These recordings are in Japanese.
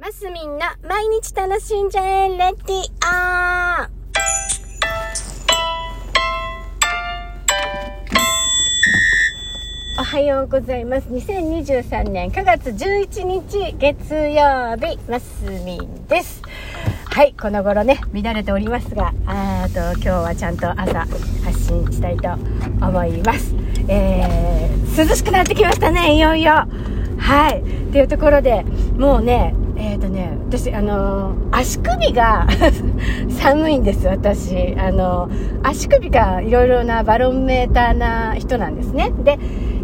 マスミンの毎日楽しんじゃえレディオおはようございます。2023年9月11日月曜日、マスミンです。はい、この頃ね、乱れておりますが、あーと、今日はちゃんと朝発信したいと思います。えー、涼しくなってきましたね、いよいよ。はい。っていうところで、もうね、えっ、ー、とね、私、あのー、足首が 寒いんです、私。あのー、足首がいろいろなバロンメーターな人なんですね。で、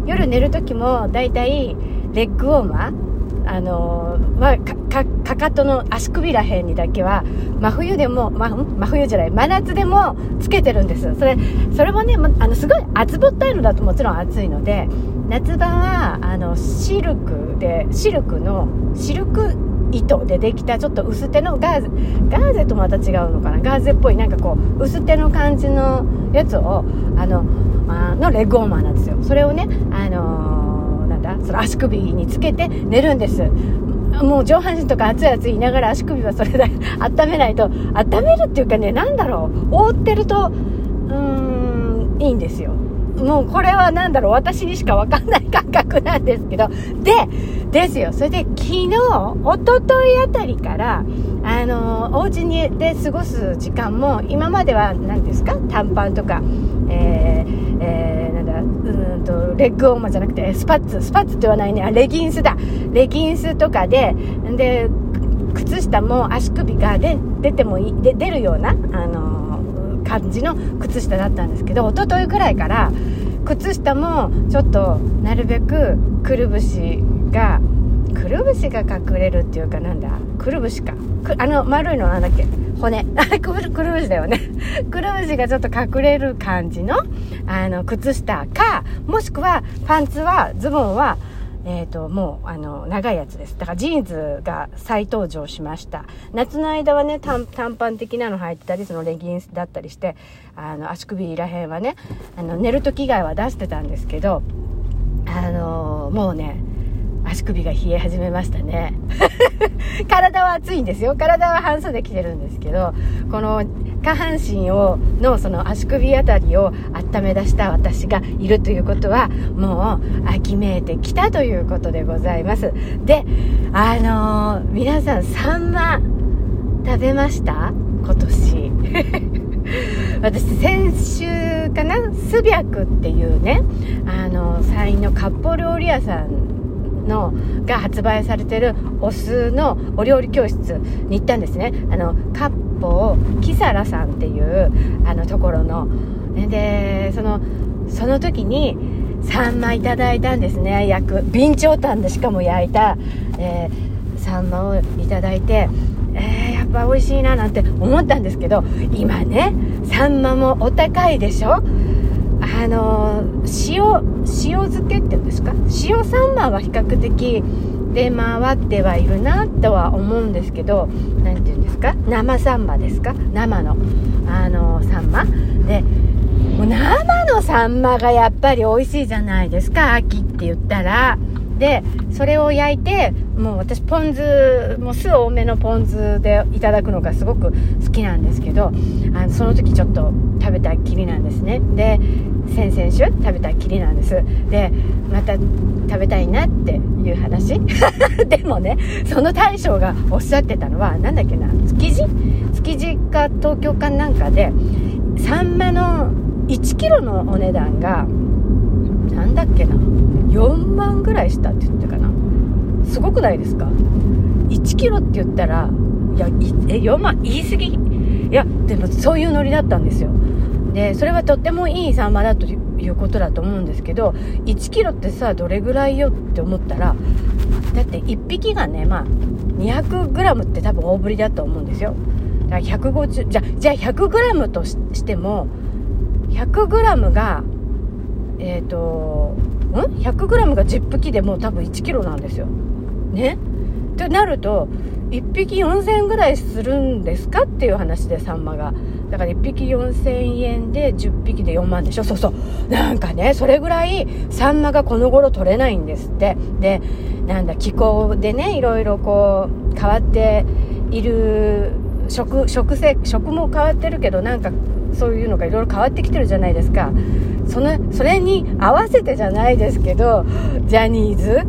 夜寝る時も、だいたいレッグウォーマーあのまあ、か、かかとの足首らへんにだけは、真冬でも、ま、真冬じゃない、真夏でもつけてるんです。それ、それもね、あの、すごい厚ぼったいのだともちろん暑いので、夏場は、あの、シルクで、シルクの、シルク糸でできたちょっと薄手のガーゼガーゼとまた違うのかな？ガーゼっぽいなんかこう薄手の感じのやつをあのあのレッグウォーマーなんですよ。それをねあのー、なんだ？その足首につけて寝るんです。もう上半身とか熱い熱い言いながら足首はそれで 温めないと温めるっていうかね何だろう？覆ってるとうーんいいんですよ。もうこれは何だろう私にしか分かんない感覚なんですけど。でですよ。それで昨日おとといあたりからあのお家にで過ごす時間も今までは何ですか？短パンとかえー、えー、なんだうんとレッグウォーマーじゃなくてスパッツ。スパッツって言わないね。あレギンスだ。レギンスとかでで靴下も足首がで出てもいで出るようなあの感じの靴下だったんですけど一昨日ぐらいから靴下もちょっとなるべくくるぶしがくるぶしが隠れるっていうかなんだ？くるぶしか？あの丸いのなんだっけ？骨。あれくるぶしだよね。くるぶしがちょっと隠れる感じのあの靴下かもしくはパンツはズボンはえっ、ー、と、もう、あの、長いやつです。だからジーンズが再登場しました。夏の間はね、短パン的なの入ってたり、そのレギンスだったりして、あの、足首らへんはね、あの、寝る時以外は出してたんですけど、あのもうね、足首が冷え始めましたね。体は暑いんですよ。体は半袖着てるんですけどこの下半身をのその足首あたりを温め出した私がいるということはもう秋めいてきたということでございます。であのー、皆さんサンマ食べました？今年。私先週かな？スビャクっていうねあの山陰の割烹料理屋さんのが発売されてるお酢のお料理教室に行ったんですね。あの割烹キサラさんっていうあのところの。でそのその時にサンマいただいたんですね。焼く備長炭でしかも焼いた、えー、サンマをいただいてえー、やっぱ美味しいななんて思ったんですけど今ねサンマもお高いでしょ？あの塩塩漬けっていうんですか？塩サンマは比較的出回ってはいるなとは思うんですけど何て言うんですか？生サンマですか？生のあのサンマでもう生のサンマがやっぱり美味しいじゃないですか秋って言ったら。でそれを焼いてもう私ポン酢もう酢多めのポン酢でいただくのがすごく好きなんですけどあのその時ちょっと食べたきりなんですね。で先々週食べたきりなんです。でまた食べたいなっていう話。でもねその大将がおっしゃってたのは何だっけな築地？築地か東京かなんかでサンマの1 k g のお値段がなんだっけな4万ぐらいしたって言ってかな。すごくないですか？1キロって言ったらいやえ4万言い過ぎ？いやでもそういうノリだったんですよ。でそれはとってもいいサンマだということだと思うんですけど1キロってさどれぐらいよって思ったらだって1匹がねまあ 200g って多分大ぶりだと思うんですよ。だから150じゃじゃあ 100g としても 100g がえっ、ー、と 100g が10匹でもう多分 1kg なんですよ。ね？ってなると1匹4000円ぐらいするんですかっていう話でサンマが。だから1匹4000円で10匹で4万でしょ？そうそう。なんかねそれぐらいサンマがこの頃取れないんですって。でなんだ気候でねいろいろこう変わっている食食食も変わってるけどなんかそういうのがいろいろ変わってきてるじゃないですか。そのそれに合わせてじゃないですけどジャニーズ？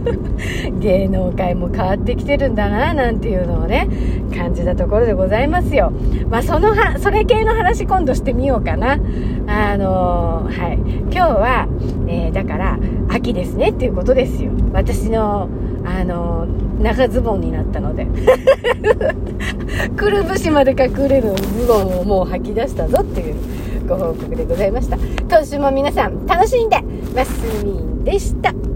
芸能界も変わってきてるんだななんていうのをね感じたところでございますよ。まあそのはそれ系の話今度してみようかな。あのー、はい。今日は、えー、だから秋ですねっていうことですよ。私のあの長ズボンになったので。くるぶしまで隠れるズボンをもう履き出したぞっていう。ご報告でございました。今週も皆さん楽しんでマスミンでした。